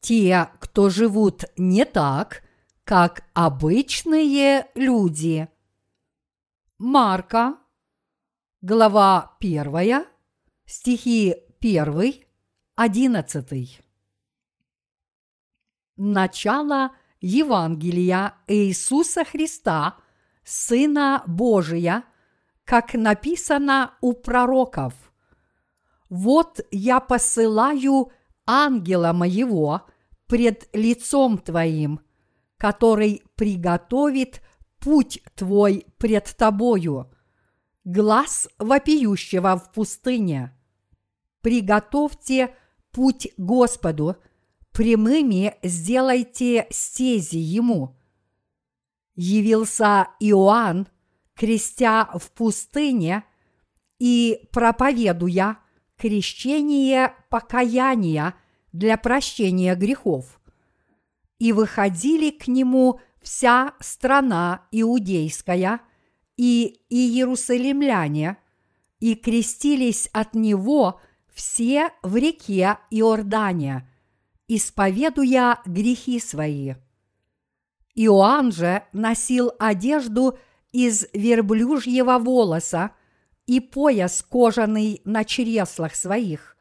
те, кто живут не так, как обычные люди. Марка, глава 1, стихи 1, 11. Начало Евангелия Иисуса Христа, Сына Божия, как написано у пророков. Вот я посылаю ангела моего пред лицом твоим, который приготовит путь твой пред тобою, глаз вопиющего в пустыне. Приготовьте путь Господу, прямыми сделайте стези ему. Явился Иоанн, крестя в пустыне и проповедуя крещение покаяния для прощения грехов. И выходили к нему вся страна иудейская и иерусалимляне, и крестились от него все в реке Иордания, исповедуя грехи свои. Иоанн же носил одежду из верблюжьего волоса и пояс кожаный на чреслах своих,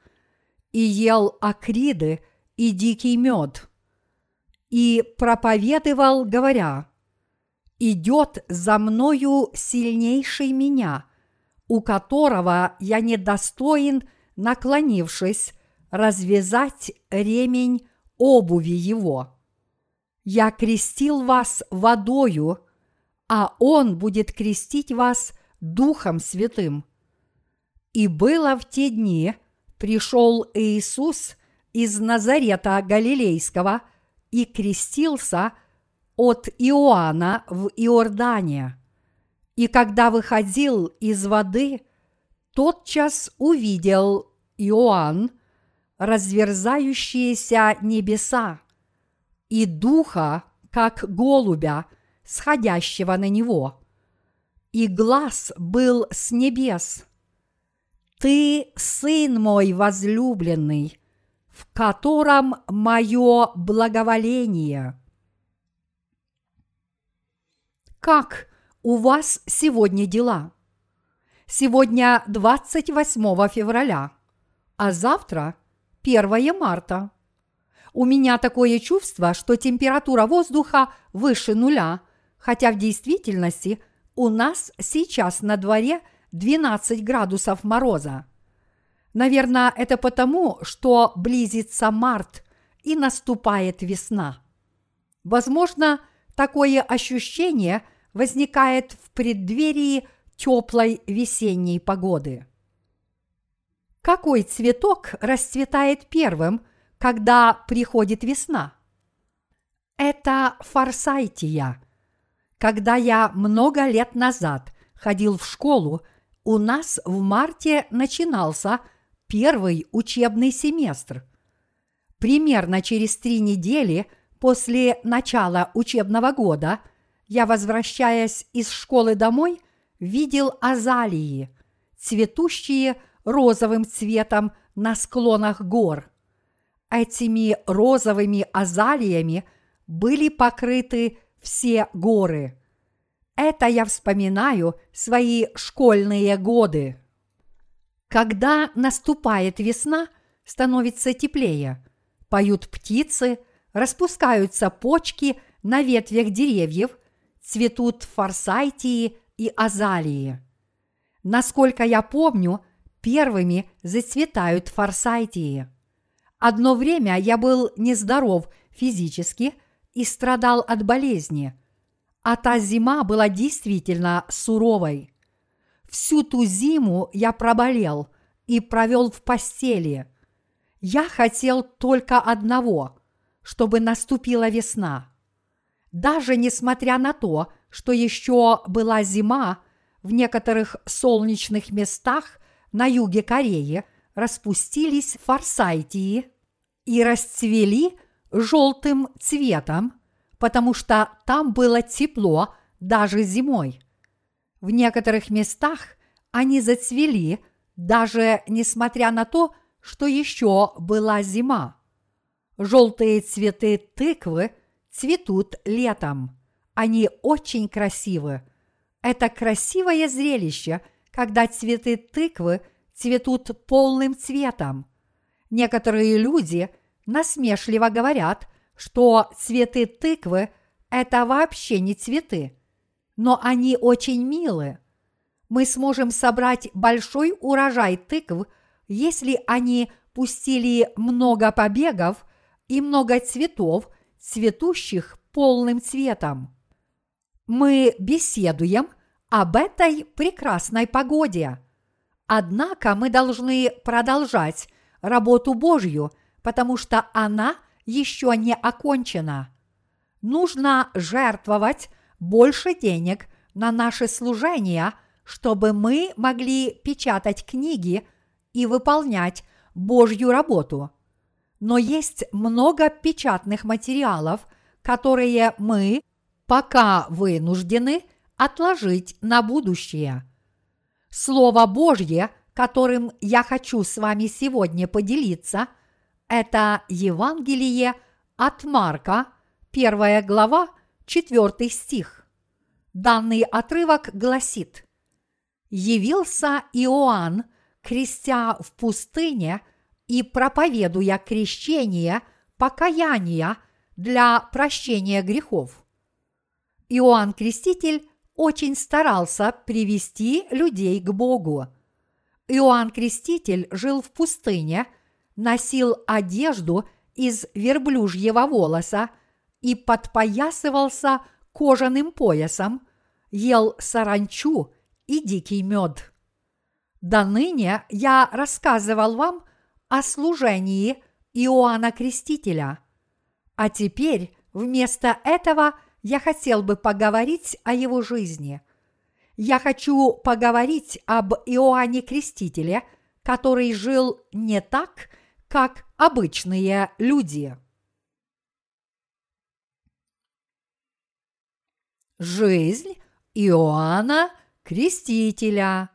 и ел акриды и дикий мед, и проповедовал, говоря, «Идет за мною сильнейший меня, у которого я недостоин, наклонившись, развязать ремень обуви его. Я крестил вас водою, а он будет крестить вас Духом Святым. И было в те дни, пришел Иисус из Назарета Галилейского и крестился от Иоанна в Иордане. И когда выходил из воды, тотчас увидел Иоанн разверзающиеся небеса и духа, как голубя, сходящего на него. И глаз был с небес. Ты сын мой возлюбленный, в котором мое благоволение. Как у вас сегодня дела? Сегодня 28 февраля, а завтра 1 марта. У меня такое чувство, что температура воздуха выше нуля, хотя в действительности у нас сейчас на дворе 12 градусов мороза. Наверное, это потому, что близится март и наступает весна. Возможно, такое ощущение возникает в преддверии теплой весенней погоды. Какой цветок расцветает первым, когда приходит весна? Это форсайтия. Когда я много лет назад ходил в школу, у нас в марте начинался первый учебный семестр. Примерно через три недели после начала учебного года я, возвращаясь из школы домой, видел азалии, цветущие розовым цветом на склонах гор. Этими розовыми азалиями были покрыты все горы. Это я вспоминаю свои школьные годы. Когда наступает весна, становится теплее. Поют птицы, распускаются почки на ветвях деревьев, цветут форсайтии и азалии. Насколько я помню, первыми зацветают форсайтии. Одно время я был нездоров физически и страдал от болезни, а та зима была действительно суровой. Всю ту зиму я проболел и провел в постели. Я хотел только одного, чтобы наступила весна. Даже несмотря на то, что еще была зима, в некоторых солнечных местах на юге Кореи распустились форсайтии и расцвели желтым цветом, потому что там было тепло даже зимой. В некоторых местах они зацвели, даже несмотря на то, что еще была зима. Желтые цветы тыквы цветут летом. Они очень красивы. Это красивое зрелище, когда цветы тыквы цветут полным цветом. Некоторые люди насмешливо говорят, что цветы тыквы – это вообще не цветы, но они очень милы. Мы сможем собрать большой урожай тыкв, если они пустили много побегов и много цветов, цветущих полным цветом. Мы беседуем об этой прекрасной погоде. Однако мы должны продолжать работу Божью, потому что она еще не окончена. Нужно жертвовать больше денег на наши служения, чтобы мы могли печатать книги и выполнять Божью работу – но есть много печатных материалов, которые мы пока вынуждены отложить на будущее. Слово Божье, которым я хочу с вами сегодня поделиться, это Евангелие от Марка, первая глава, 4 стих. Данный отрывок гласит «Явился Иоанн, крестя в пустыне – и проповедуя крещение покаяния для прощения грехов. Иоанн Креститель очень старался привести людей к Богу. Иоанн Креститель жил в пустыне, носил одежду из верблюжьего волоса и подпоясывался кожаным поясом, ел саранчу и дикий мед. До ныне я рассказывал вам о служении Иоанна Крестителя. А теперь вместо этого я хотел бы поговорить о его жизни. Я хочу поговорить об Иоанне Крестителе, который жил не так, как обычные люди. Жизнь Иоанна Крестителя.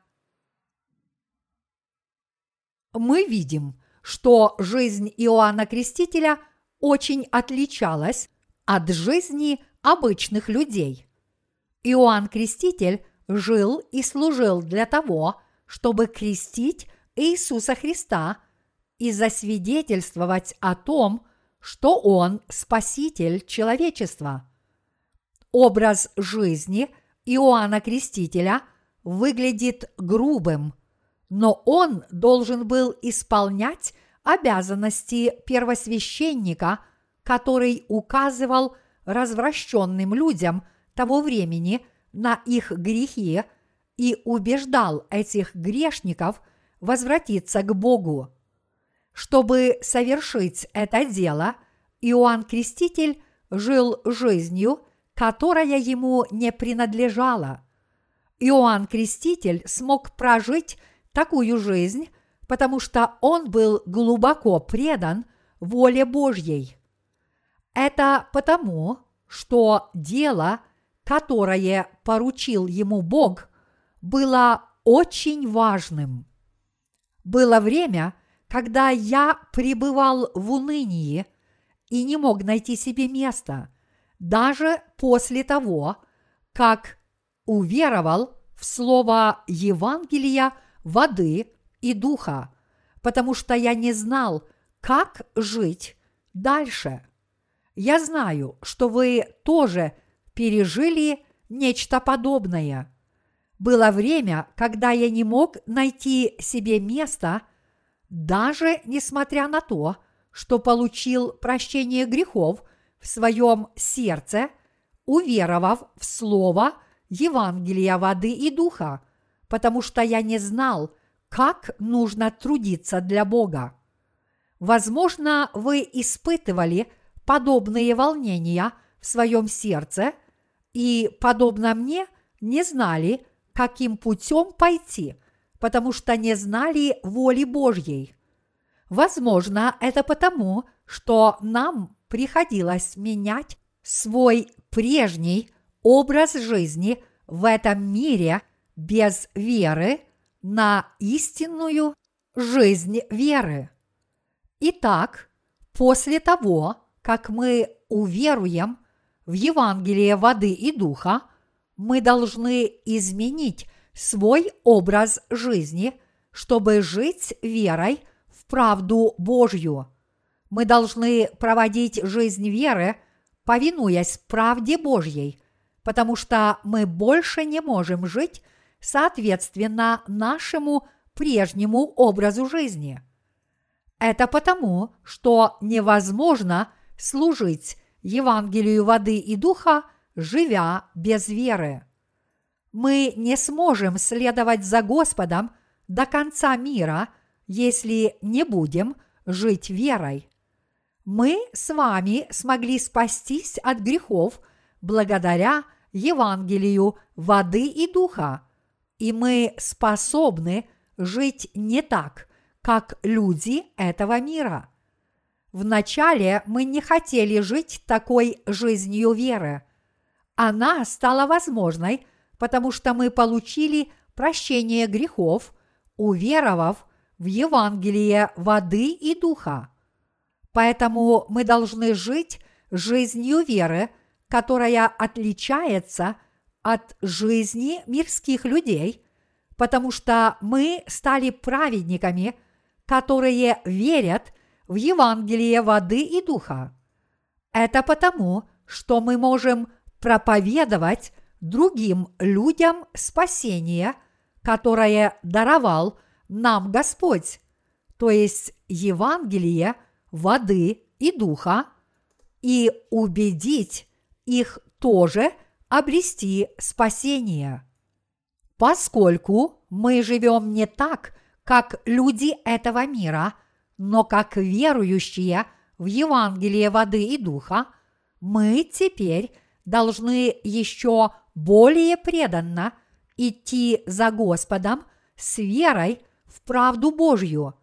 Мы видим, что жизнь Иоанна Крестителя очень отличалась от жизни обычных людей. Иоанн Креститель жил и служил для того, чтобы крестить Иисуса Христа и засвидетельствовать о том, что Он Спаситель человечества. Образ жизни Иоанна Крестителя выглядит грубым – но он должен был исполнять обязанности первосвященника, который указывал развращенным людям того времени на их грехи и убеждал этих грешников возвратиться к Богу. Чтобы совершить это дело, Иоанн Креститель жил жизнью, которая ему не принадлежала. Иоанн Креститель смог прожить такую жизнь, потому что он был глубоко предан воле Божьей. Это потому, что дело, которое поручил ему Бог, было очень важным. Было время, когда я пребывал в унынии и не мог найти себе места, даже после того, как уверовал в слово Евангелия воды и духа, потому что я не знал, как жить дальше. Я знаю, что вы тоже пережили нечто подобное. Было время, когда я не мог найти себе места, даже несмотря на то, что получил прощение грехов в своем сердце, уверовав в Слово Евангелия воды и духа – потому что я не знал, как нужно трудиться для Бога. Возможно, вы испытывали подобные волнения в своем сердце и, подобно мне, не знали, каким путем пойти, потому что не знали воли Божьей. Возможно, это потому, что нам приходилось менять свой прежний образ жизни в этом мире – без веры на истинную жизнь веры. Итак, После того, как мы уверуем в Евангелие воды и духа, мы должны изменить свой образ жизни, чтобы жить верой в правду Божью. Мы должны проводить жизнь веры, повинуясь правде Божьей, потому что мы больше не можем жить соответственно нашему прежнему образу жизни. Это потому, что невозможно служить Евангелию воды и духа, живя без веры. Мы не сможем следовать за Господом до конца мира, если не будем жить верой. Мы с вами смогли спастись от грехов благодаря Евангелию воды и духа, и мы способны жить не так, как люди этого мира. Вначале мы не хотели жить такой жизнью веры. Она стала возможной, потому что мы получили прощение грехов, уверовав в Евангелие воды и духа. Поэтому мы должны жить жизнью веры, которая отличается от жизни мирских людей, потому что мы стали праведниками, которые верят в Евангелие воды и духа. Это потому, что мы можем проповедовать другим людям спасение, которое даровал нам Господь, то есть Евангелие воды и духа, и убедить их тоже обрести спасение. Поскольку мы живем не так, как люди этого мира, но как верующие в Евангелие воды и духа, мы теперь должны еще более преданно идти за Господом с верой в правду Божью.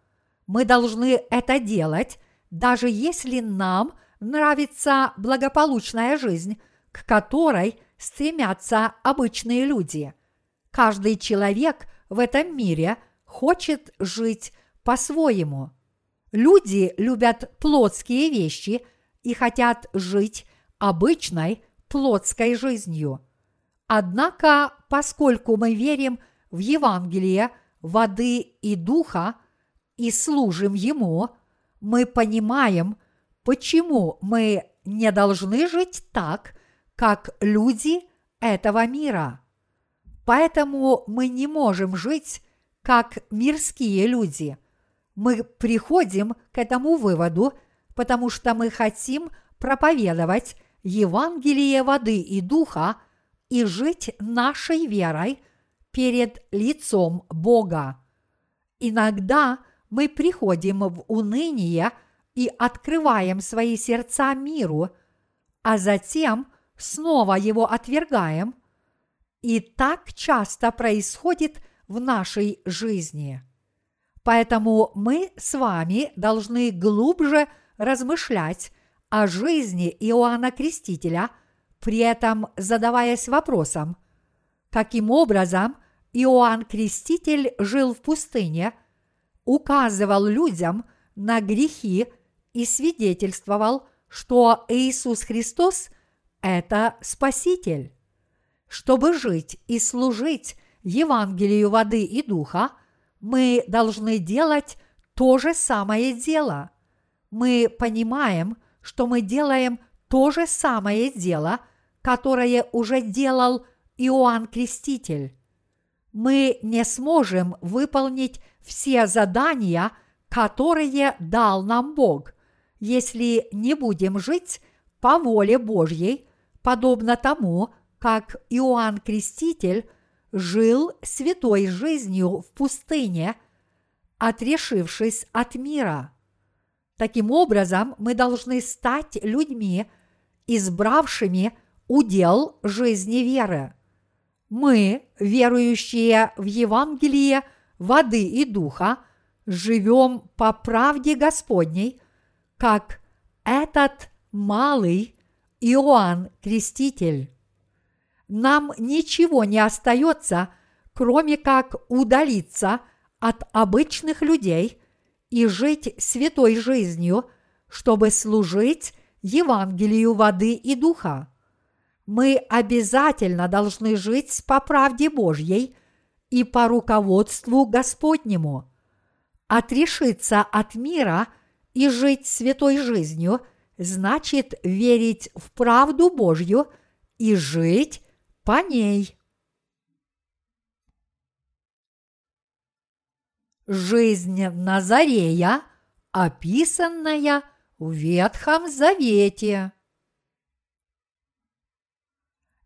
Мы должны это делать, даже если нам нравится благополучная жизнь, к которой стремятся обычные люди. Каждый человек в этом мире хочет жить по-своему. Люди любят плотские вещи и хотят жить обычной плотской жизнью. Однако, поскольку мы верим в Евангелие воды и духа и служим Ему, мы понимаем, почему мы не должны жить так, как люди этого мира. Поэтому мы не можем жить как мирские люди. Мы приходим к этому выводу, потому что мы хотим проповедовать Евангелие воды и духа и жить нашей верой перед лицом Бога. Иногда мы приходим в уныние и открываем свои сердца миру, а затем снова его отвергаем. И так часто происходит в нашей жизни. Поэтому мы с вами должны глубже размышлять о жизни Иоанна Крестителя, при этом задаваясь вопросом, каким образом Иоанн Креститель жил в пустыне, указывал людям на грехи и свидетельствовал, что Иисус Христос – это Спаситель. Чтобы жить и служить Евангелию воды и духа, мы должны делать то же самое дело. Мы понимаем, что мы делаем то же самое дело, которое уже делал Иоанн Креститель. Мы не сможем выполнить все задания, которые дал нам Бог, если не будем жить по воле Божьей, подобно тому, как Иоанн Креститель жил святой жизнью в пустыне, отрешившись от мира. Таким образом, мы должны стать людьми, избравшими удел жизни веры. Мы, верующие в Евангелие воды и духа, живем по правде Господней, как этот малый Иоанн Креститель. Нам ничего не остается, кроме как удалиться от обычных людей и жить святой жизнью, чтобы служить Евангелию воды и духа. Мы обязательно должны жить по правде Божьей и по руководству Господнему. Отрешиться от мира и жить святой жизнью значит верить в правду Божью и жить по ней. Жизнь Назарея, описанная в Ветхом Завете.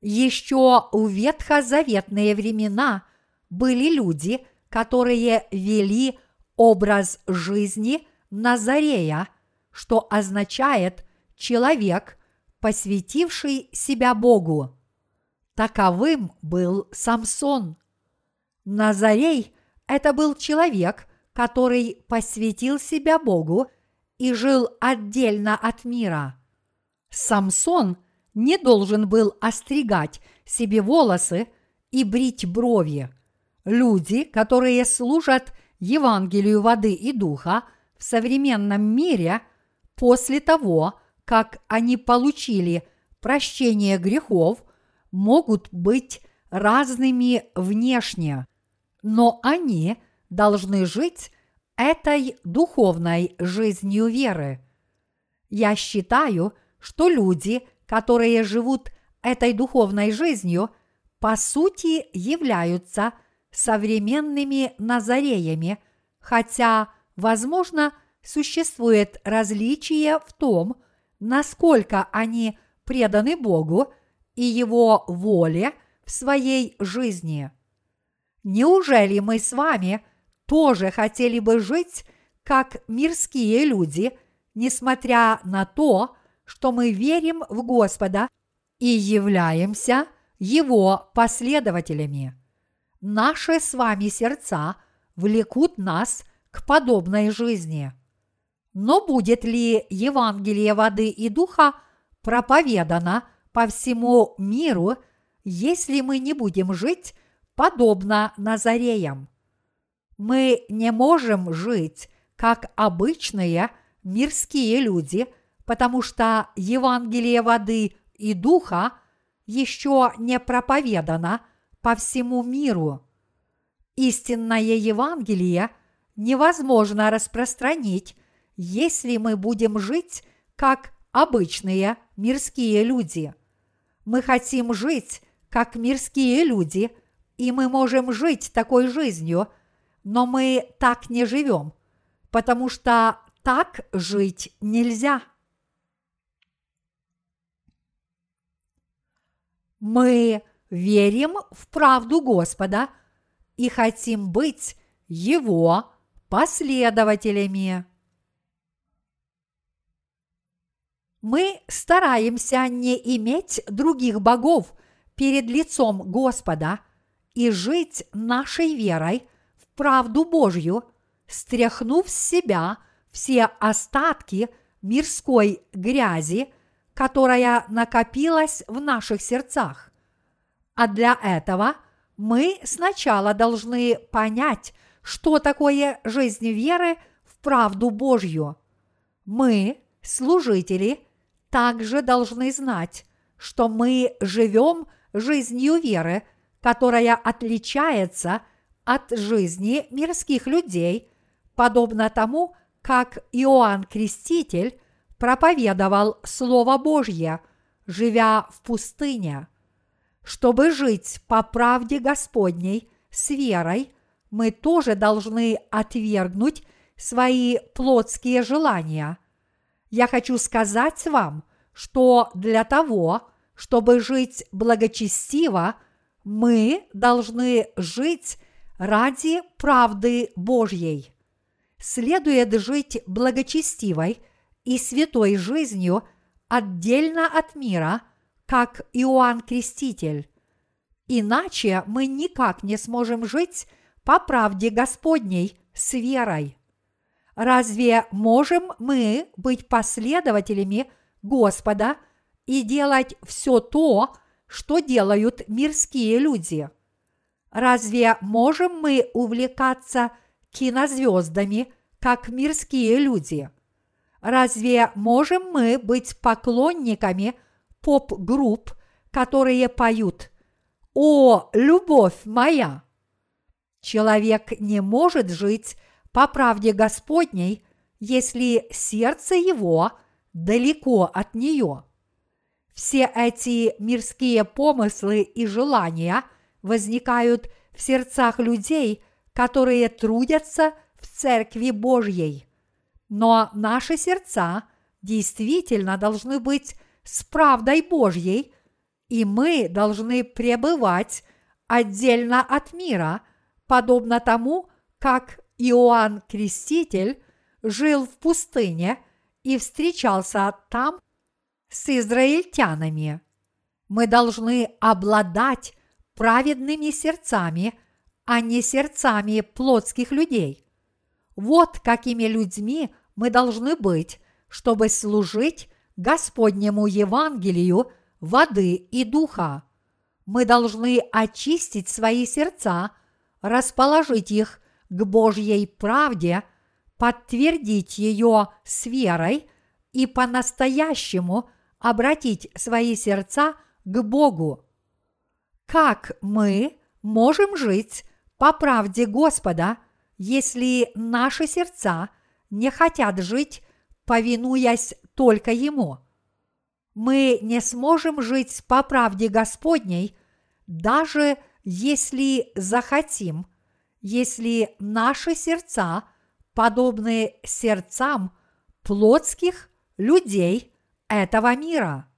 Еще в ветхозаветные времена были люди, которые вели образ жизни Назарея, что означает человек, посвятивший себя Богу. Таковым был Самсон. Назарей – это был человек, который посвятил себя Богу и жил отдельно от мира. Самсон не должен был остригать себе волосы и брить брови. Люди, которые служат Евангелию воды и духа в современном мире после того, как они получили прощение грехов, могут быть разными внешне, но они должны жить этой духовной жизнью веры. Я считаю, что люди, которые живут этой духовной жизнью, по сути являются современными назареями, хотя, возможно, существует различие в том, насколько они преданы Богу и Его воле в своей жизни. Неужели мы с вами – тоже хотели бы жить как мирские люди, несмотря на то, что мы верим в Господа и являемся Его последователями. Наши с вами сердца влекут нас к подобной жизни. Но будет ли Евангелие воды и духа проповедано по всему миру, если мы не будем жить подобно Назареям? Мы не можем жить как обычные мирские люди, потому что Евангелие воды и духа еще не проповедано по всему миру. Истинное Евангелие невозможно распространить, если мы будем жить как обычные мирские люди. Мы хотим жить как мирские люди, и мы можем жить такой жизнью – но мы так не живем, потому что так жить нельзя. Мы верим в правду Господа и хотим быть Его последователями. Мы стараемся не иметь других богов перед лицом Господа и жить нашей верой – правду Божью, стряхнув с себя все остатки мирской грязи, которая накопилась в наших сердцах. А для этого мы сначала должны понять, что такое жизнь веры в правду Божью. Мы, служители, также должны знать, что мы живем жизнью веры, которая отличается – от жизни мирских людей, подобно тому, как Иоанн Креститель проповедовал Слово Божье, живя в пустыне. Чтобы жить по правде Господней с верой, мы тоже должны отвергнуть свои плотские желания. Я хочу сказать вам, что для того, чтобы жить благочестиво, мы должны жить ради правды Божьей. Следует жить благочестивой и святой жизнью отдельно от мира, как Иоанн Креститель. Иначе мы никак не сможем жить по правде Господней с верой. Разве можем мы быть последователями Господа и делать все то, что делают мирские люди? Разве можем мы увлекаться кинозвездами, как мирские люди? Разве можем мы быть поклонниками поп-групп, которые поют «О, любовь моя»? Человек не может жить по правде Господней, если сердце его далеко от нее. Все эти мирские помыслы и желания возникают в сердцах людей, которые трудятся в Церкви Божьей. Но наши сердца действительно должны быть с правдой Божьей, и мы должны пребывать отдельно от мира, подобно тому, как Иоанн Креститель жил в пустыне и встречался там с израильтянами. Мы должны обладать праведными сердцами, а не сердцами плотских людей. Вот какими людьми мы должны быть, чтобы служить Господнему Евангелию воды и духа. Мы должны очистить свои сердца, расположить их к Божьей правде, подтвердить ее с верой и по-настоящему обратить свои сердца к Богу. Как мы можем жить по правде Господа, если наши сердца не хотят жить, повинуясь только Ему? Мы не сможем жить по правде Господней, даже если захотим, если наши сердца подобны сердцам плотских людей этого мира.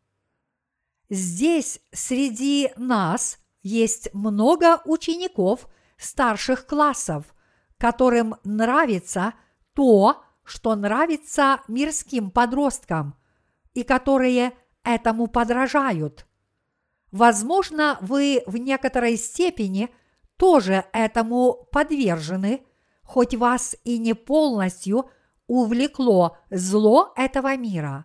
Здесь среди нас есть много учеников старших классов, которым нравится то, что нравится мирским подросткам, и которые этому подражают. Возможно, вы в некоторой степени тоже этому подвержены, хоть вас и не полностью увлекло зло этого мира.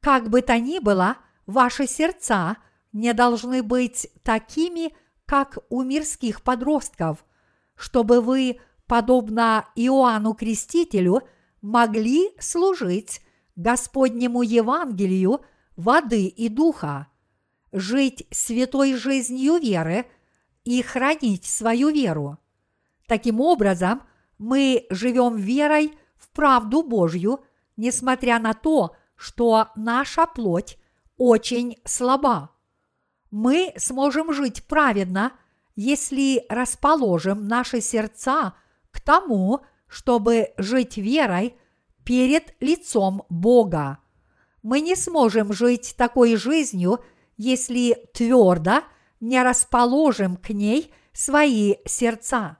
Как бы то ни было, ваши сердца не должны быть такими, как у мирских подростков, чтобы вы, подобно Иоанну Крестителю, могли служить Господнему Евангелию воды и духа, жить святой жизнью веры и хранить свою веру. Таким образом, мы живем верой в правду Божью, несмотря на то, что наша плоть очень слаба. Мы сможем жить праведно, если расположим наши сердца к тому, чтобы жить верой перед лицом Бога. Мы не сможем жить такой жизнью, если твердо не расположим к ней свои сердца.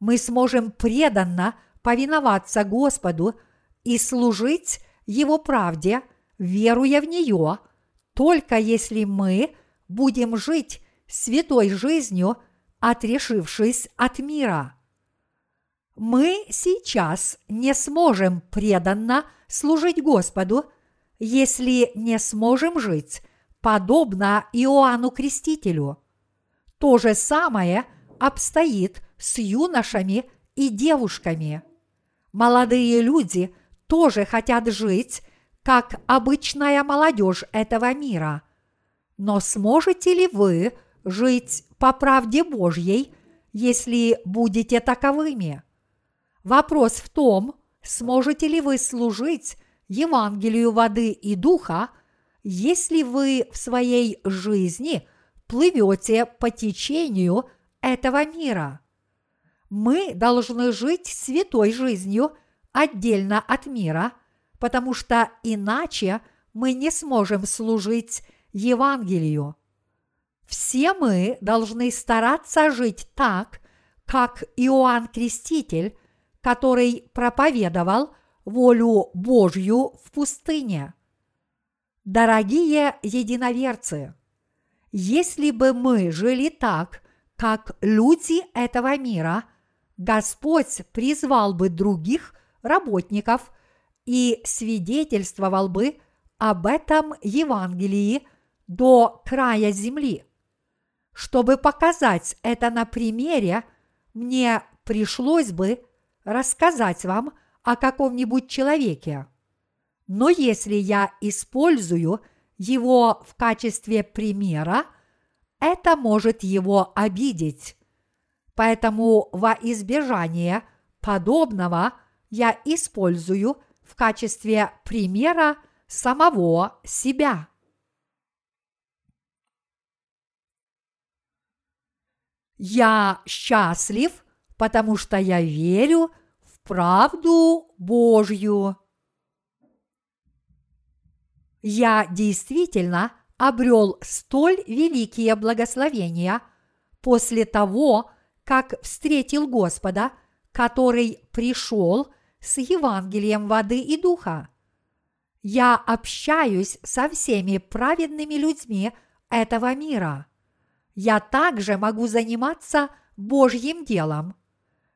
Мы сможем преданно повиноваться Господу и служить Его правде, веруя в нее, только если мы будем жить святой жизнью, отрешившись от мира. Мы сейчас не сможем преданно служить Господу, если не сможем жить подобно Иоанну Крестителю. То же самое обстоит с юношами и девушками. Молодые люди тоже хотят жить, как обычная молодежь этого мира. Но сможете ли вы жить по правде Божьей, если будете таковыми? Вопрос в том, сможете ли вы служить Евангелию воды и духа, если вы в своей жизни плывете по течению этого мира. Мы должны жить святой жизнью отдельно от мира, потому что иначе мы не сможем служить Евангелию. Все мы должны стараться жить так, как Иоанн Креститель, который проповедовал волю Божью в пустыне. Дорогие единоверцы, если бы мы жили так, как люди этого мира, Господь призвал бы других работников и свидетельствовал бы об этом Евангелии до края земли. Чтобы показать это на примере, мне пришлось бы рассказать вам о каком-нибудь человеке. Но если я использую его в качестве примера, это может его обидеть. Поэтому во избежание подобного я использую в качестве примера самого себя. Я счастлив, потому что я верю правду Божью. Я действительно обрел столь великие благословения после того, как встретил Господа, который пришел с Евангелием воды и духа. Я общаюсь со всеми праведными людьми этого мира – я также могу заниматься Божьим делом.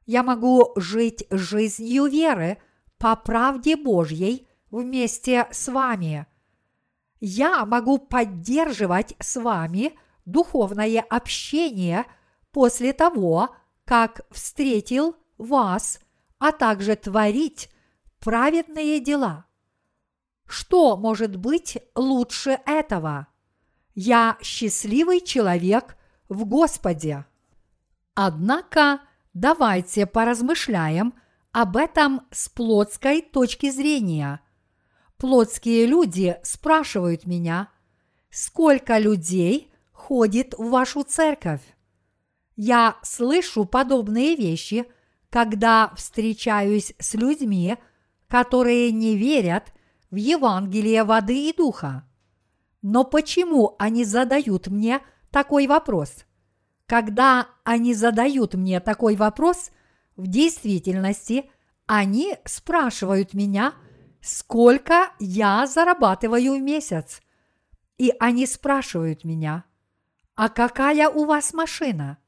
Я могу жить жизнью веры по правде Божьей вместе с вами. Я могу поддерживать с вами духовное общение после того, как встретил вас, а также творить праведные дела. Что может быть лучше этого? Я счастливый человек в Господе. Однако давайте поразмышляем об этом с плотской точки зрения. Плотские люди спрашивают меня, сколько людей ходит в вашу церковь? Я слышу подобные вещи, когда встречаюсь с людьми, которые не верят в Евангелие воды и духа. Но почему они задают мне такой вопрос? Когда они задают мне такой вопрос, в действительности они спрашивают меня, сколько я зарабатываю в месяц. И они спрашивают меня, а какая у вас машина?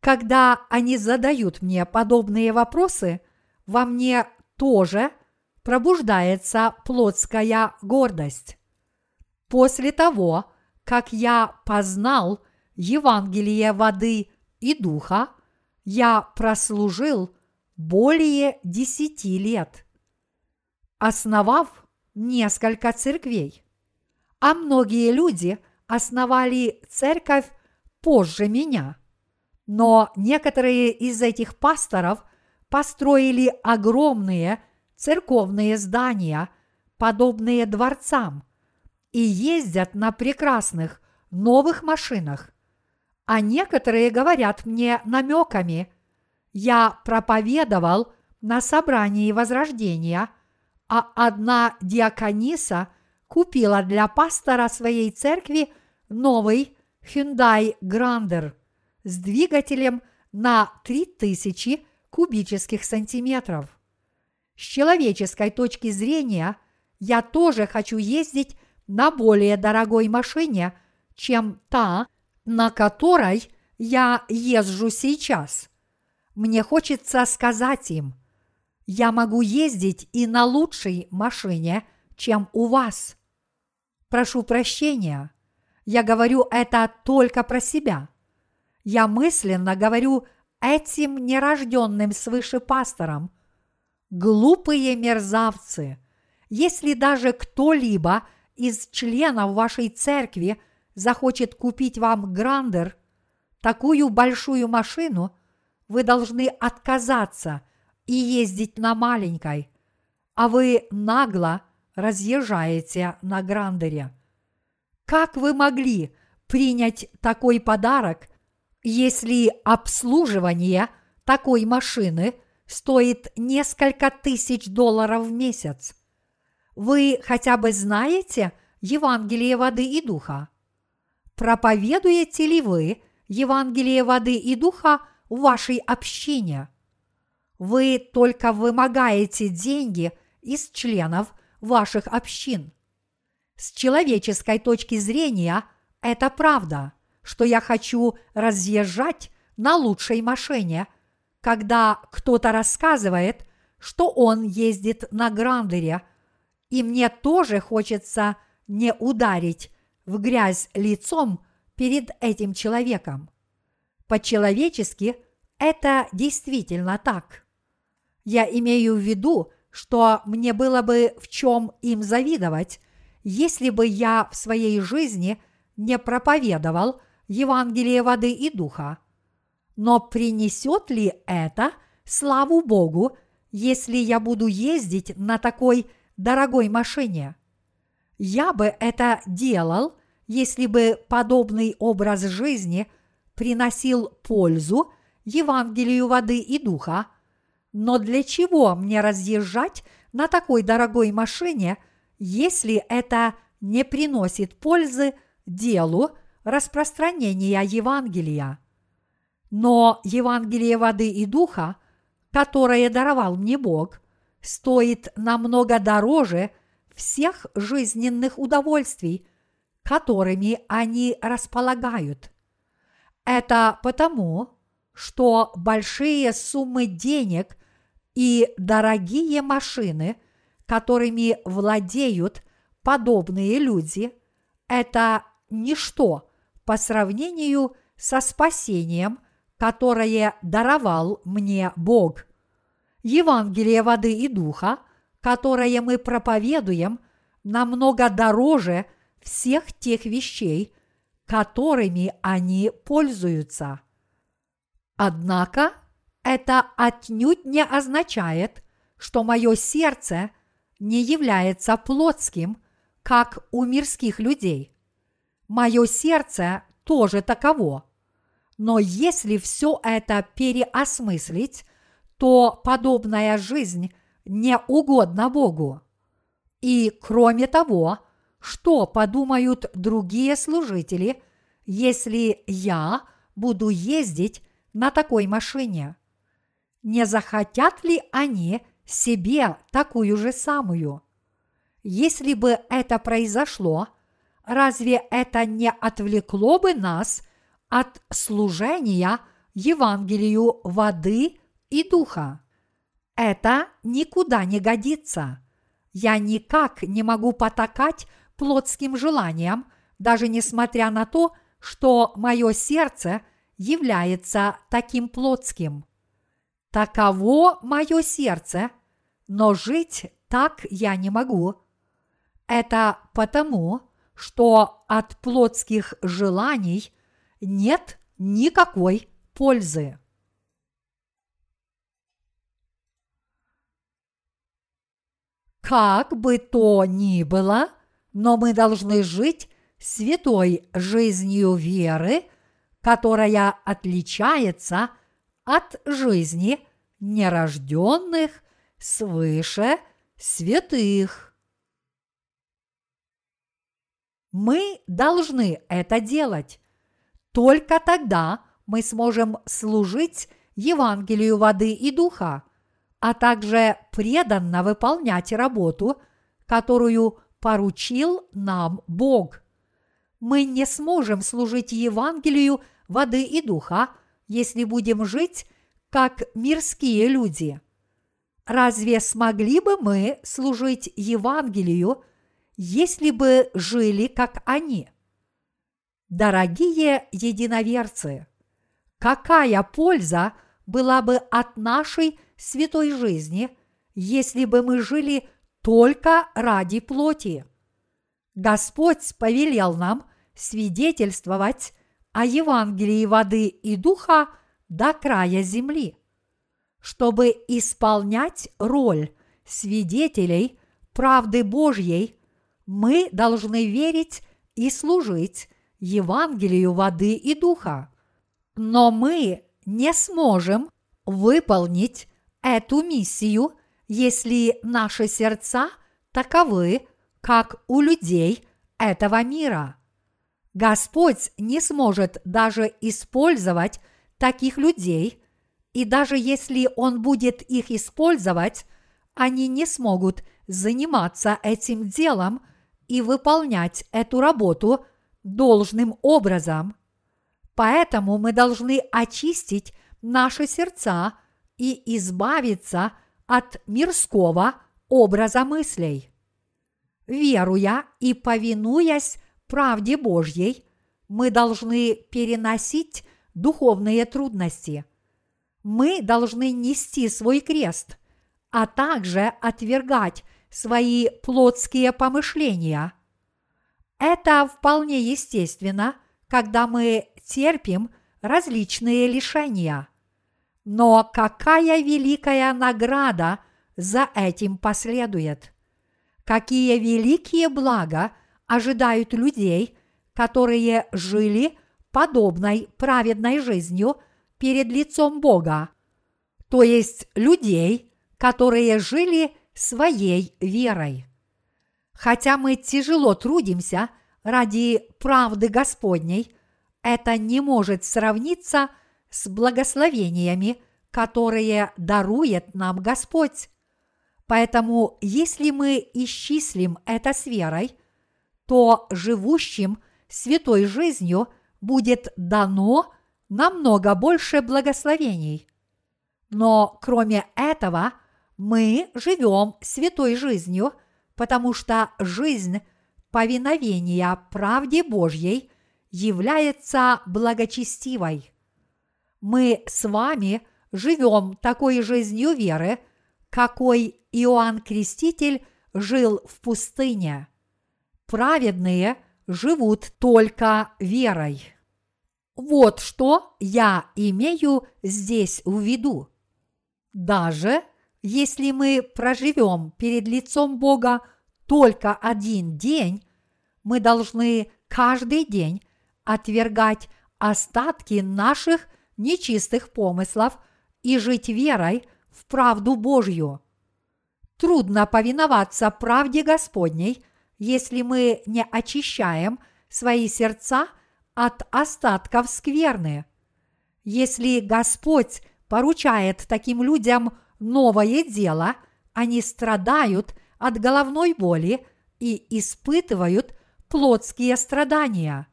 Когда они задают мне подобные вопросы, во мне тоже пробуждается плотская гордость. После того, как я познал Евангелие воды и духа, я прослужил более десяти лет, основав несколько церквей. А многие люди основали церковь позже меня. Но некоторые из этих пасторов построили огромные церковные здания, подобные дворцам, и ездят на прекрасных новых машинах. А некоторые говорят мне намеками. Я проповедовал на собрании Возрождения, а одна диакониса купила для пастора своей церкви новый Hyundai Grander с двигателем на 3000 кубических сантиметров. С человеческой точки зрения я тоже хочу ездить на более дорогой машине, чем та, на которой я езжу сейчас. Мне хочется сказать им, я могу ездить и на лучшей машине, чем у вас. Прошу прощения, я говорю это только про себя. Я мысленно говорю этим нерожденным свыше пасторам. Глупые мерзавцы, если даже кто-либо – из членов вашей церкви захочет купить вам грандер, такую большую машину, вы должны отказаться и ездить на маленькой, а вы нагло разъезжаете на грандере. Как вы могли принять такой подарок, если обслуживание такой машины стоит несколько тысяч долларов в месяц? Вы хотя бы знаете Евангелие воды и духа? Проповедуете ли вы Евангелие воды и духа в вашей общине? Вы только вымогаете деньги из членов ваших общин. С человеческой точки зрения это правда, что я хочу разъезжать на лучшей машине, когда кто-то рассказывает, что он ездит на грандере – и мне тоже хочется не ударить в грязь лицом перед этим человеком. По-человечески это действительно так. Я имею в виду, что мне было бы в чем им завидовать, если бы я в своей жизни не проповедовал Евангелие воды и духа. Но принесет ли это славу Богу, если я буду ездить на такой дорогой машине? Я бы это делал, если бы подобный образ жизни приносил пользу Евангелию воды и духа, но для чего мне разъезжать на такой дорогой машине, если это не приносит пользы делу распространения Евангелия? Но Евангелие воды и духа, которое даровал мне Бог, стоит намного дороже всех жизненных удовольствий, которыми они располагают. Это потому, что большие суммы денег и дорогие машины, которыми владеют подобные люди, это ничто по сравнению со спасением, которое даровал мне Бог. Евангелие воды и духа, которое мы проповедуем, намного дороже всех тех вещей, которыми они пользуются. Однако это отнюдь не означает, что мое сердце не является плотским, как у мирских людей. Мое сердце тоже таково. Но если все это переосмыслить, то подобная жизнь не угодна Богу. И кроме того, что подумают другие служители, если я буду ездить на такой машине? Не захотят ли они себе такую же самую? Если бы это произошло, разве это не отвлекло бы нас от служения Евангелию воды и духа? Это никуда не годится. Я никак не могу потакать плотским желаниям, даже несмотря на то, что мое сердце – является таким плотским. Таково мое сердце, но жить так я не могу. Это потому, что от плотских желаний нет никакой пользы. Как бы то ни было, но мы должны жить святой жизнью веры – которая отличается от жизни нерожденных свыше святых. Мы должны это делать. Только тогда мы сможем служить Евангелию воды и духа, а также преданно выполнять работу, которую поручил нам Бог. Мы не сможем служить Евангелию – воды и духа, если будем жить как мирские люди. Разве смогли бы мы служить Евангелию, если бы жили как они? Дорогие единоверцы, какая польза была бы от нашей святой жизни, если бы мы жили только ради плоти? Господь повелел нам свидетельствовать о Евангелии воды и духа до края земли, чтобы исполнять роль свидетелей правды Божьей, мы должны верить и служить Евангелию воды и духа. Но мы не сможем выполнить эту миссию, если наши сердца таковы, как у людей этого мира – Господь не сможет даже использовать таких людей, и даже если Он будет их использовать, они не смогут заниматься этим делом и выполнять эту работу должным образом. Поэтому мы должны очистить наши сердца и избавиться от мирского образа мыслей. Веруя и повинуясь правде Божьей, мы должны переносить духовные трудности. Мы должны нести свой крест, а также отвергать свои плотские помышления. Это вполне естественно, когда мы терпим различные лишения. Но какая великая награда за этим последует? Какие великие блага ожидают людей, которые жили подобной праведной жизнью перед лицом Бога, то есть людей, которые жили своей верой. Хотя мы тяжело трудимся ради правды Господней, это не может сравниться с благословениями, которые дарует нам Господь. Поэтому, если мы исчислим это с верой, то живущим святой жизнью будет дано намного больше благословений. Но кроме этого, мы живем святой жизнью, потому что жизнь повиновения правде Божьей является благочестивой. Мы с вами живем такой жизнью веры, какой Иоанн Креститель жил в пустыне. Праведные живут только верой. Вот что я имею здесь в виду. Даже если мы проживем перед лицом Бога только один день, мы должны каждый день отвергать остатки наших нечистых помыслов и жить верой в правду Божью. Трудно повиноваться правде Господней, если мы не очищаем свои сердца от остатков скверны. Если Господь поручает таким людям новое дело, они страдают от головной боли и испытывают плотские страдания.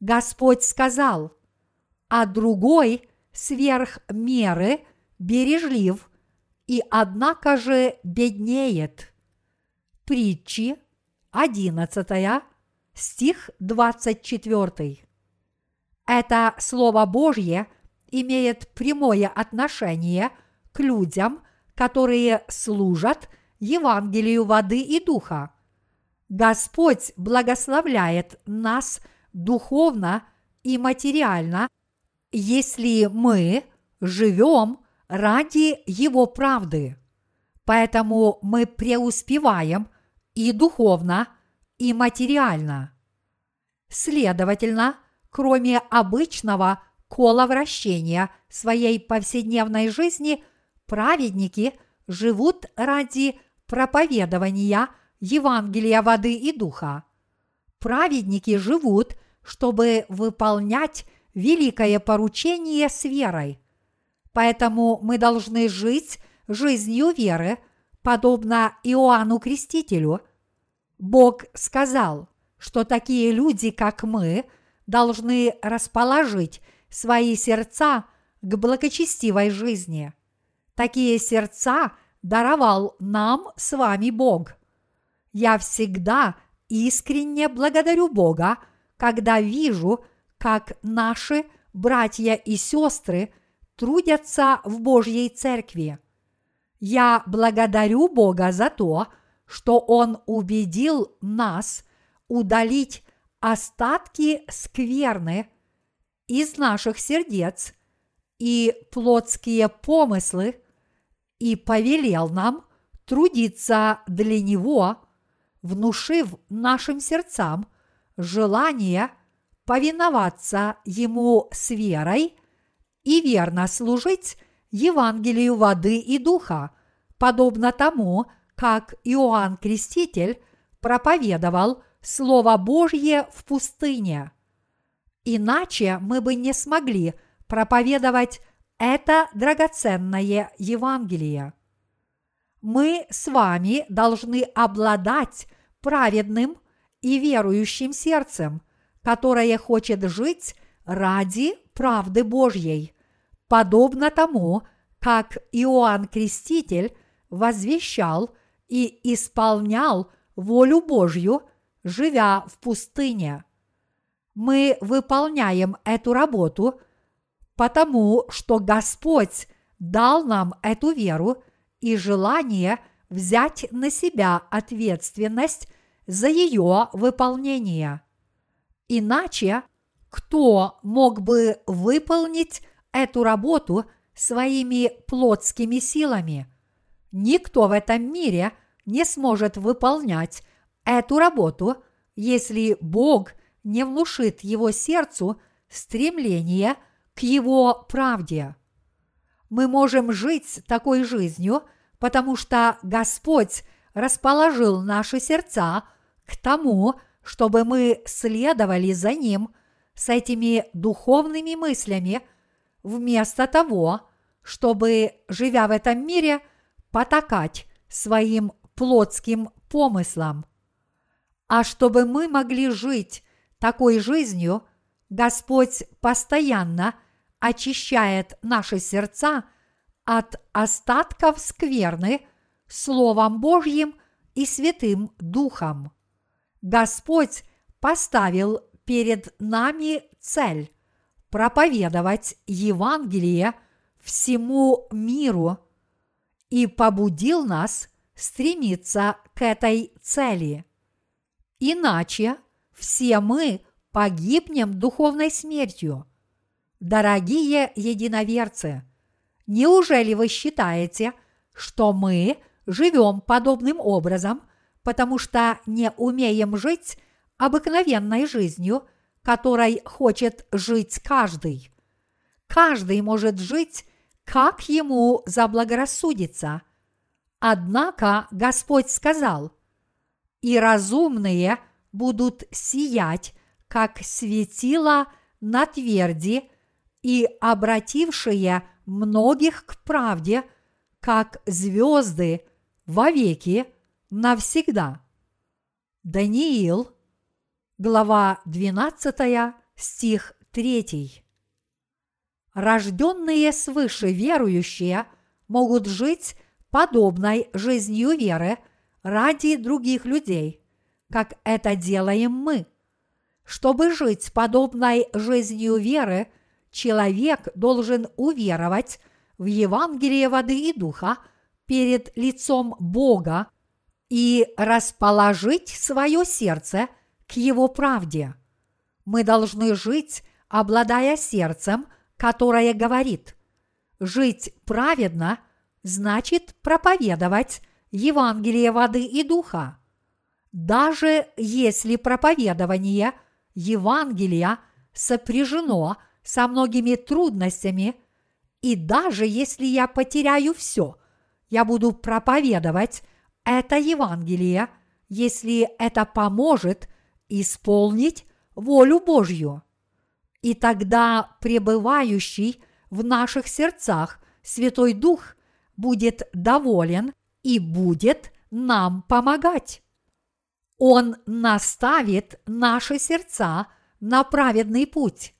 Господь сказал, а другой сверх меры бережлив и однако же беднеет. Притчи 11 стих 24. Это Слово Божье имеет прямое отношение к людям, которые служат Евангелию воды и духа. Господь благословляет нас духовно и материально, если мы живем ради Его правды. Поэтому мы преуспеваем и духовно, и материально. Следовательно, кроме обычного коловращения своей повседневной жизни, праведники живут ради проповедования Евангелия воды и духа. Праведники живут, чтобы выполнять великое поручение с верой. Поэтому мы должны жить жизнью веры, подобно Иоанну Крестителю. Бог сказал, что такие люди, как мы, должны расположить свои сердца к благочестивой жизни. Такие сердца даровал нам с вами Бог. Я всегда искренне благодарю Бога, когда вижу, как наши братья и сестры трудятся в Божьей Церкви. Я благодарю Бога за то, что Он убедил нас удалить остатки скверны из наших сердец и плотские помыслы и повелел нам трудиться для Него, внушив нашим сердцам желание повиноваться Ему с верой и верно служить Евангелию воды и духа, подобно тому, как Иоанн Креститель проповедовал Слово Божье в пустыне. Иначе мы бы не смогли проповедовать это драгоценное Евангелие. Мы с вами должны обладать праведным и верующим сердцем, которое хочет жить ради правды Божьей, подобно тому, как Иоанн Креститель возвещал и исполнял волю Божью, живя в пустыне. Мы выполняем эту работу, потому что Господь дал нам эту веру и желание взять на себя ответственность за ее выполнение. Иначе кто мог бы выполнить эту работу своими плотскими силами? Никто в этом мире не сможет выполнять эту работу, если Бог не внушит его сердцу стремление к его правде. Мы можем жить такой жизнью, потому что Господь расположил наши сердца к тому, чтобы мы следовали за Ним с этими духовными мыслями, вместо того, чтобы, живя в этом мире, потакать своим плотским помыслам. А чтобы мы могли жить такой жизнью, Господь постоянно очищает наши сердца от остатков скверны Словом Божьим и Святым Духом. Господь поставил перед нами цель проповедовать Евангелие всему миру и побудил нас стремиться к этой цели. Иначе все мы погибнем духовной смертью. Дорогие единоверцы, неужели вы считаете, что мы живем подобным образом, потому что не умеем жить обыкновенной жизнью, которой хочет жить каждый? Каждый может жить, как ему заблагорассудится. Однако Господь сказал, и разумные будут сиять, как светило на тверди, и обратившие многих к правде, как звезды вовеки навсегда. Даниил, глава 12, стих 3. Рожденные свыше верующие могут жить подобной жизнью веры ради других людей, как это делаем мы. Чтобы жить подобной жизнью веры, человек должен уверовать в Евангелие воды и духа перед лицом Бога и расположить свое сердце к Его правде. Мы должны жить, обладая сердцем, которое говорит «Жить праведно» значит проповедовать Евангелие воды и духа. Даже если проповедование Евангелия сопряжено со многими трудностями, и даже если я потеряю все, я буду проповедовать это Евангелие, если это поможет исполнить волю Божью. И тогда пребывающий в наших сердцах Святой Дух будет доволен и будет нам помогать. Он наставит наши сердца на праведный путь.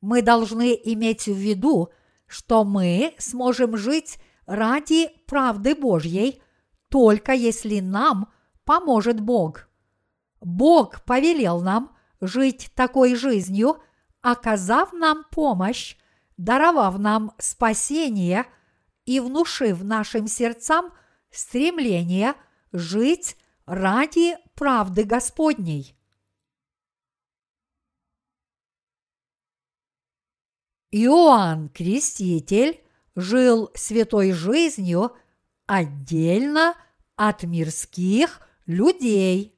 Мы должны иметь в виду, что мы сможем жить ради правды Божьей только если нам поможет Бог. Бог повелел нам жить такой жизнью, оказав нам помощь, даровав нам спасение и внушив нашим сердцам стремление жить ради правды Господней. Иоанн Креститель жил святой жизнью отдельно от мирских людей.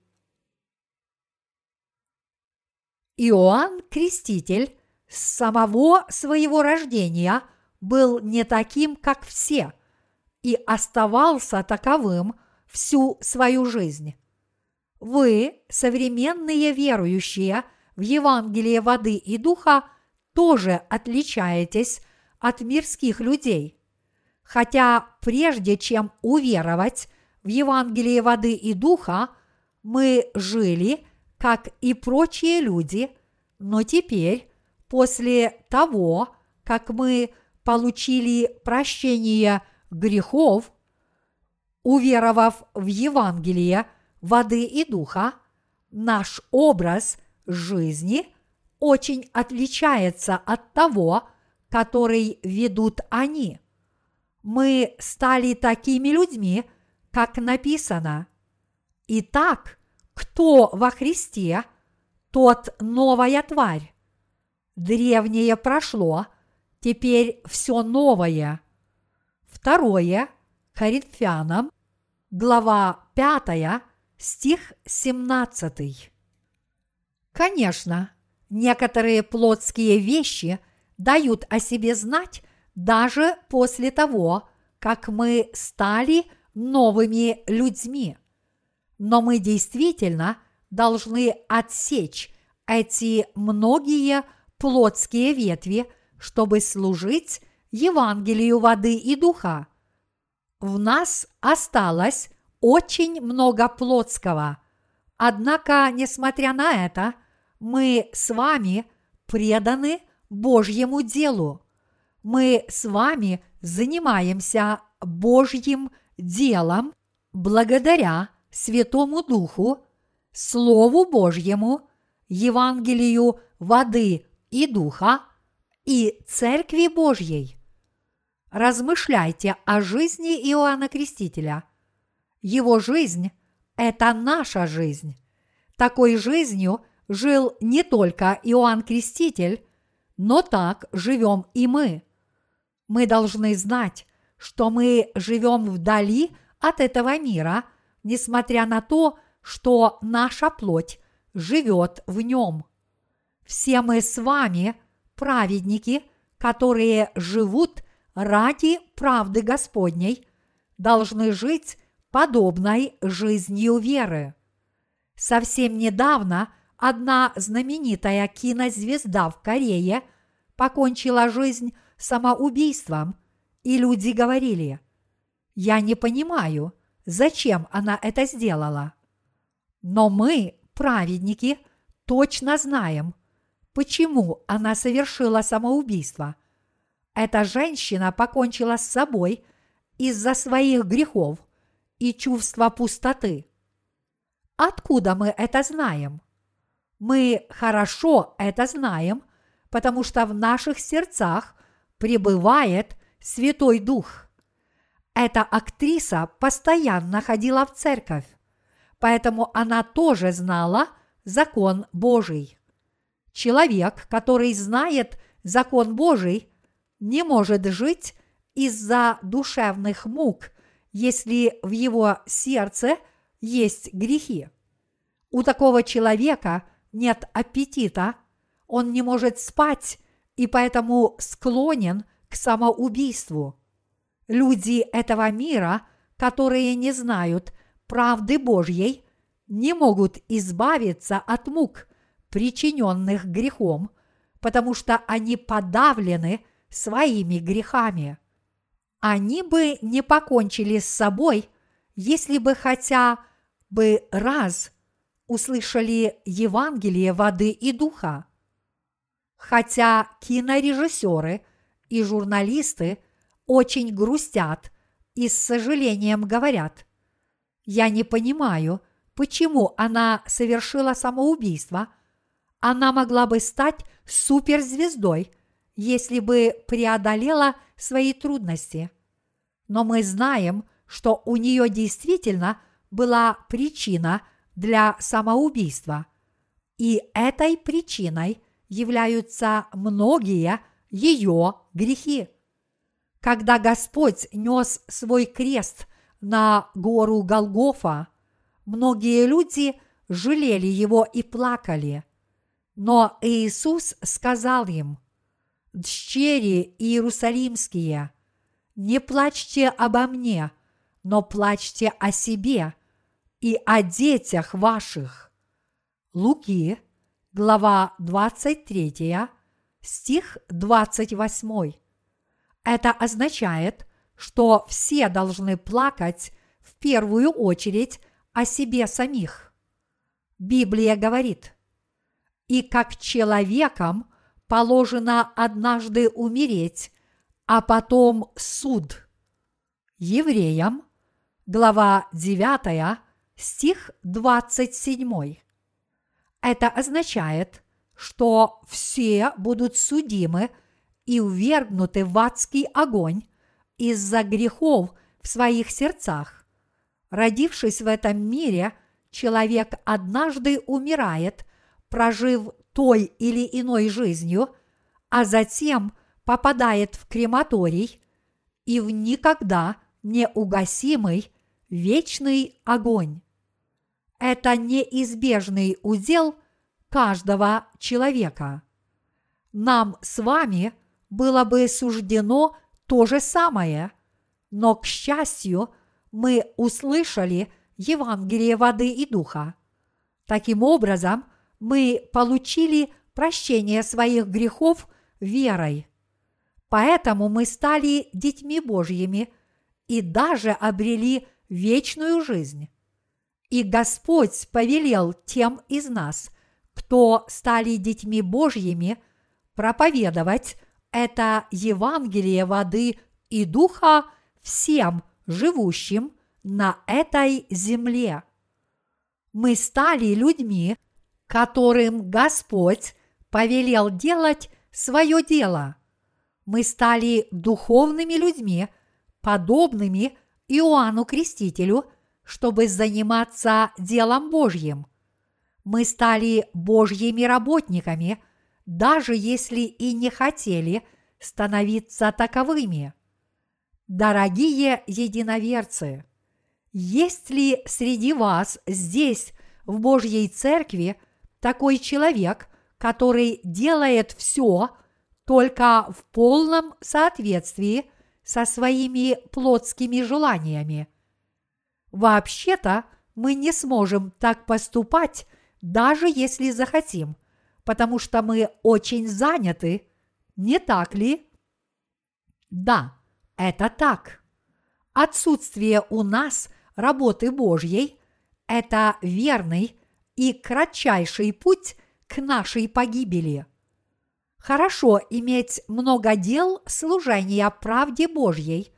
Иоанн Креститель с самого своего рождения был не таким, как все, и оставался таковым всю свою жизнь. Вы, современные верующие в Евангелие воды и духа, тоже отличаетесь от мирских людей. Хотя прежде чем уверовать в Евангелие воды и духа, мы жили, как и прочие люди, но теперь, после того, как мы получили прощение грехов, уверовав в Евангелие воды и духа, наш образ жизни очень отличается от того, который ведут они. Мы стали такими людьми, как написано. Итак, кто во Христе, тот новая тварь. Древнее прошло, теперь все новое. Второе Коринфянам, глава 5, стих 17. Конечно, некоторые плотские вещи дают о себе знать даже после того, как мы стали новыми людьми. Но мы действительно должны отсечь эти многие плотские ветви, чтобы служить Евангелию воды и духа. В нас осталось очень много плотского. Однако, несмотря на это, мы с вами преданы Божьему делу. Мы с вами занимаемся Божьим делом благодаря Святому Духу, Слову Божьему, Евангелию воды и духа и Церкви Божьей. Размышляйте о жизни Иоанна Крестителя. Его жизнь – это наша жизнь. Такой жизнью жил не только Иоанн Креститель, но так живем и мы. Мы должны знать, что мы живем вдали от этого мира, несмотря на то, что наша плоть живет в нем. Все мы с вами праведники, которые живут ради правды Господней, должны жить подобной жизнью веры. Совсем недавно одна знаменитая кинозвезда в Корее покончила жизнь самоубийством, и люди говорили, «Я не понимаю, зачем она это сделала». Но мы, праведники, точно знаем, почему она совершила самоубийство. Эта женщина покончила с собой из-за своих грехов и чувства пустоты. Откуда мы это знаем? Мы хорошо это знаем, потому что в наших сердцах пребывает Святой Дух. Эта актриса постоянно ходила в церковь, поэтому она тоже знала закон Божий. Человек, который знает закон Божий, не может жить из-за душевных мук, если в его сердце есть грехи. У такого человека нет аппетита, он не может спать и поэтому склонен к самоубийству. Люди этого мира, которые не знают правды Божьей, не могут избавиться от мук, причиненных грехом, потому что они подавлены своими грехами. Они бы не покончили с собой, если бы хотя бы раз услышали Евангелие воды и духа. Хотя кинорежиссеры и журналисты очень грустят и с сожалением говорят, я не понимаю, почему она совершила самоубийство – она могла бы стать суперзвездой, если бы преодолела свои трудности. Но мы знаем, что у нее действительно была причина для самоубийства. И этой причиной являются многие ее грехи. Когда Господь нес свой крест на гору Голгофа, многие люди жалели его и плакали. Но Иисус сказал им, «Дщери Иерусалимские, не плачьте обо мне, но плачьте о себе и о детях ваших». Луки, глава 23, стих 28. Это означает, что все должны плакать в первую очередь о себе самих. Библия говорит – и как человекам положено однажды умереть, а потом суд. Евреям, глава 9, стих 27. Это означает, что все будут судимы и увергнуты в адский огонь из-за грехов в своих сердцах. Родившись в этом мире, человек однажды умирает, прожив той или иной жизнью, а затем попадает в крематорий и в никогда неугасимый вечный огонь. Это неизбежный удел каждого человека. Нам с вами было бы суждено то же самое, но, к счастью, мы услышали Евангелие воды и духа. Таким образом, мы получили прощение своих грехов верой. Поэтому мы стали детьми Божьими и даже обрели вечную жизнь. И Господь повелел тем из нас, кто стали детьми Божьими, проповедовать это Евангелие воды и духа всем живущим на этой земле. Мы стали людьми, которым Господь повелел делать свое дело. Мы стали духовными людьми, подобными Иоанну Крестителю, чтобы заниматься делом Божьим. Мы стали Божьими работниками, даже если и не хотели становиться таковыми. Дорогие единоверцы, есть ли среди вас здесь, в Божьей Церкви, такой человек, который делает все только в полном соответствии со своими плотскими желаниями? Вообще-то мы не сможем так поступать, даже если захотим, потому что мы очень заняты, не так ли? Да, это так. Отсутствие у нас работы Божьей – это верный и кратчайший путь к нашей погибели. Хорошо иметь много дел служения правде Божьей,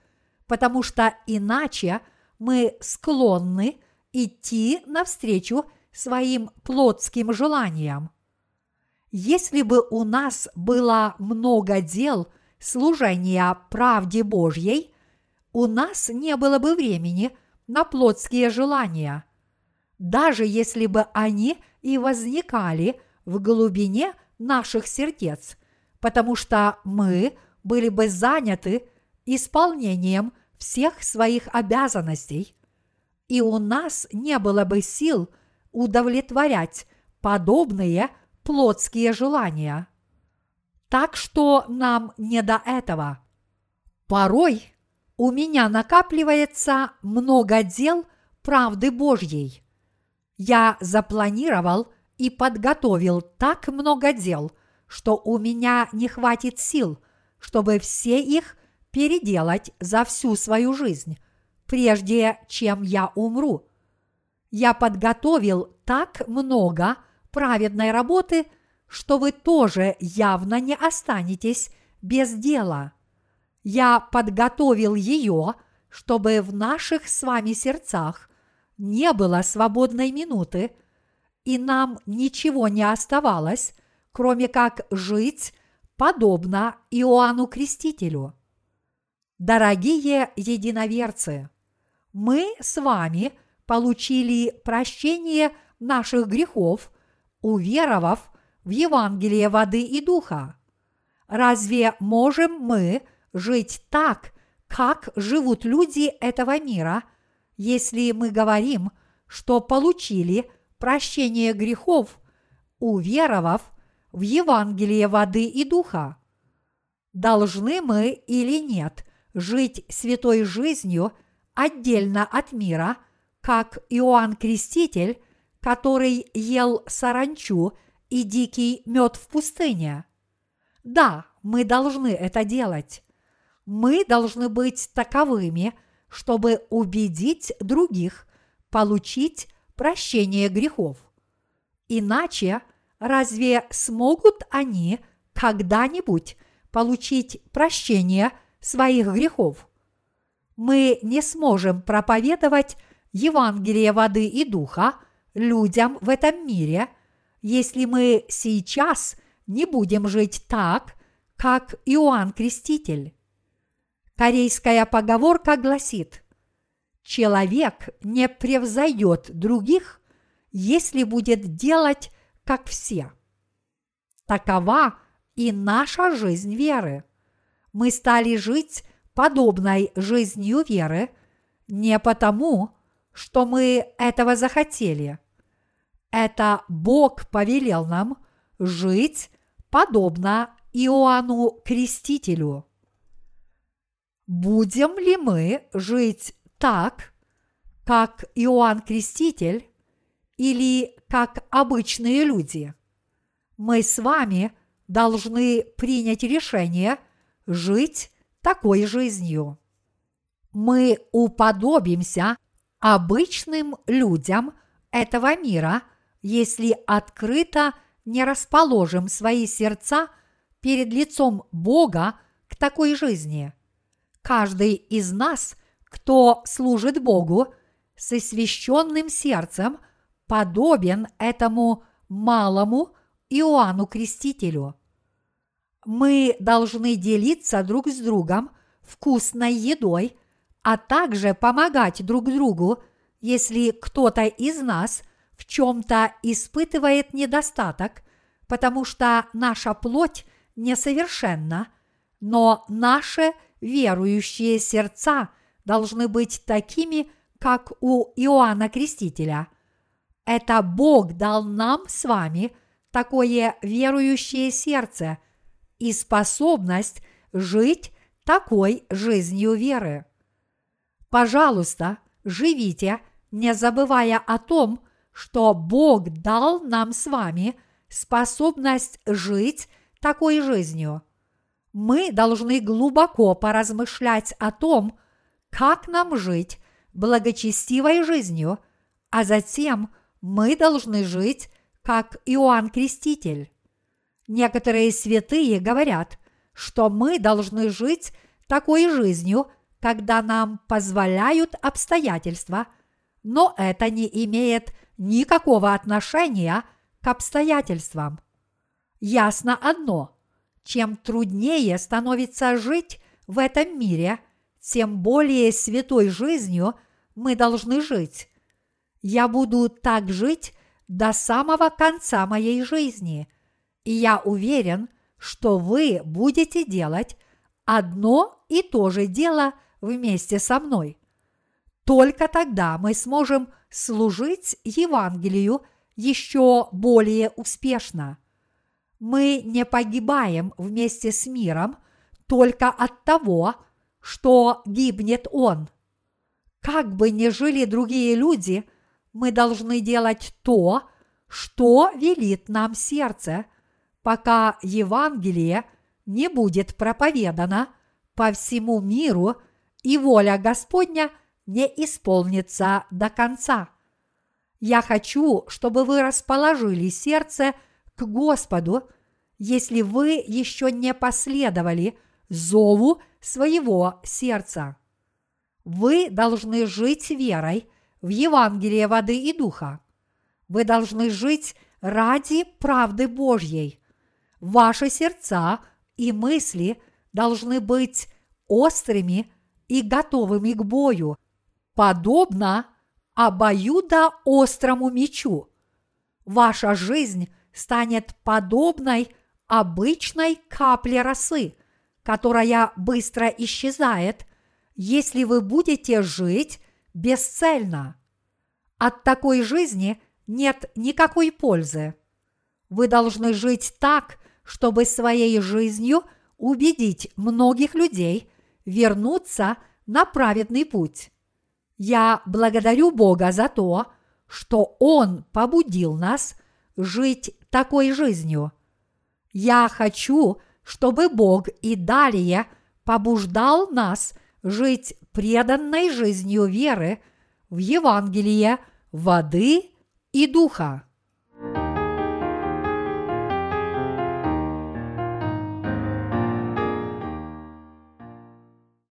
потому что иначе мы склонны идти навстречу своим плотским желаниям. Если бы у нас было много дел – служения правде Божьей, у нас не было бы времени на плотские желания, даже если бы они и возникали в глубине наших сердец, потому что мы были бы заняты исполнением всех своих обязанностей, и у нас не было бы сил удовлетворять подобные плотские желания. Так что нам не до этого. Порой у меня накапливается много дел правды Божьей. Я запланировал и подготовил так много дел, что у меня не хватит сил, чтобы все их переделать за всю свою жизнь, прежде чем я умру. Я подготовил так много праведной работы – что вы тоже явно не останетесь без дела. Я подготовил ее, чтобы в наших с вами сердцах не было свободной минуты, и нам ничего не оставалось, кроме как жить подобно Иоанну Крестителю. Дорогие единоверцы, мы с вами получили прощение наших грехов, уверовав в Евангелие воды и духа. Разве можем мы жить так, как живут люди этого мира, если мы говорим, что получили прощение грехов, уверовав в Евангелие воды и духа? Должны мы или нет жить святой жизнью отдельно от мира, как Иоанн Креститель, который ел саранчу – и дикий мед в пустыне. Да, мы должны это делать. Мы должны быть таковыми, чтобы убедить других получить прощение грехов. Иначе разве смогут они когда-нибудь получить прощение своих грехов? Мы не сможем проповедовать Евангелие воды и духа людям в этом мире – если мы сейчас не будем жить так, как Иоанн Креститель. Корейская поговорка гласит, человек не превзойдет других, если будет делать, как все. Такова и наша жизнь веры. Мы стали жить подобной жизнью веры не потому, что мы этого захотели. Это Бог повелел нам жить подобно Иоанну Крестителю. Будем ли мы жить так, как Иоанн Креститель, или как обычные люди? Мы с вами должны принять решение жить такой жизнью. Мы уподобимся обычным людям этого мира, если открыто не расположим свои сердца перед лицом Бога к такой жизни. Каждый из нас, кто служит Богу, с освященным сердцем подобен этому малому Иоанну Крестителю. Мы должны делиться друг с другом вкусной едой, а также помогать друг другу, если кто-то из нас в чем-то испытывает недостаток, потому что наша плоть несовершенна, но наши верующие сердца должны быть такими, как у Иоанна Крестителя. Это Бог дал нам с вами такое верующее сердце и способность жить такой жизнью веры. Пожалуйста, живите, не забывая о том, что Бог дал нам с вами способность жить такой жизнью. Мы должны глубоко поразмышлять о том, как нам жить благочестивой жизнью, а затем мы должны жить как Иоанн Креститель. Некоторые святые говорят, что мы должны жить такой жизнью, когда нам позволяют обстоятельства, но это не имеет никакого отношения к обстоятельствам. Ясно одно – чем труднее становится жить в этом мире, тем более святой жизнью мы должны жить. Я буду так жить до самого конца моей жизни, и я уверен, что вы будете делать одно и то же дело вместе со мной. Только тогда мы сможем служить Евангелию еще более успешно. Мы не погибаем вместе с миром только от того, что гибнет он. Как бы ни жили другие люди, мы должны делать то, что велит нам сердце, пока Евангелие не будет проповедано по всему миру и воля Господня не исполнится до конца. Я хочу, чтобы вы расположили сердце к Господу, если вы еще не последовали зову своего сердца. Вы должны жить верой в Евангелие воды и духа. Вы должны жить ради правды Божьей. Ваши сердца и мысли должны быть острыми и готовыми к бою – подобно обоюдо острому мечу. Ваша жизнь станет подобной обычной капле росы, которая быстро исчезает, если вы будете жить бесцельно. От такой жизни нет никакой пользы. Вы должны жить так, чтобы своей жизнью убедить многих людей вернуться на праведный путь. Я благодарю Бога за то, что Он побудил нас жить такой жизнью. Я хочу, чтобы Бог и далее побуждал нас жить преданной жизнью веры в Евангелие воды и духа.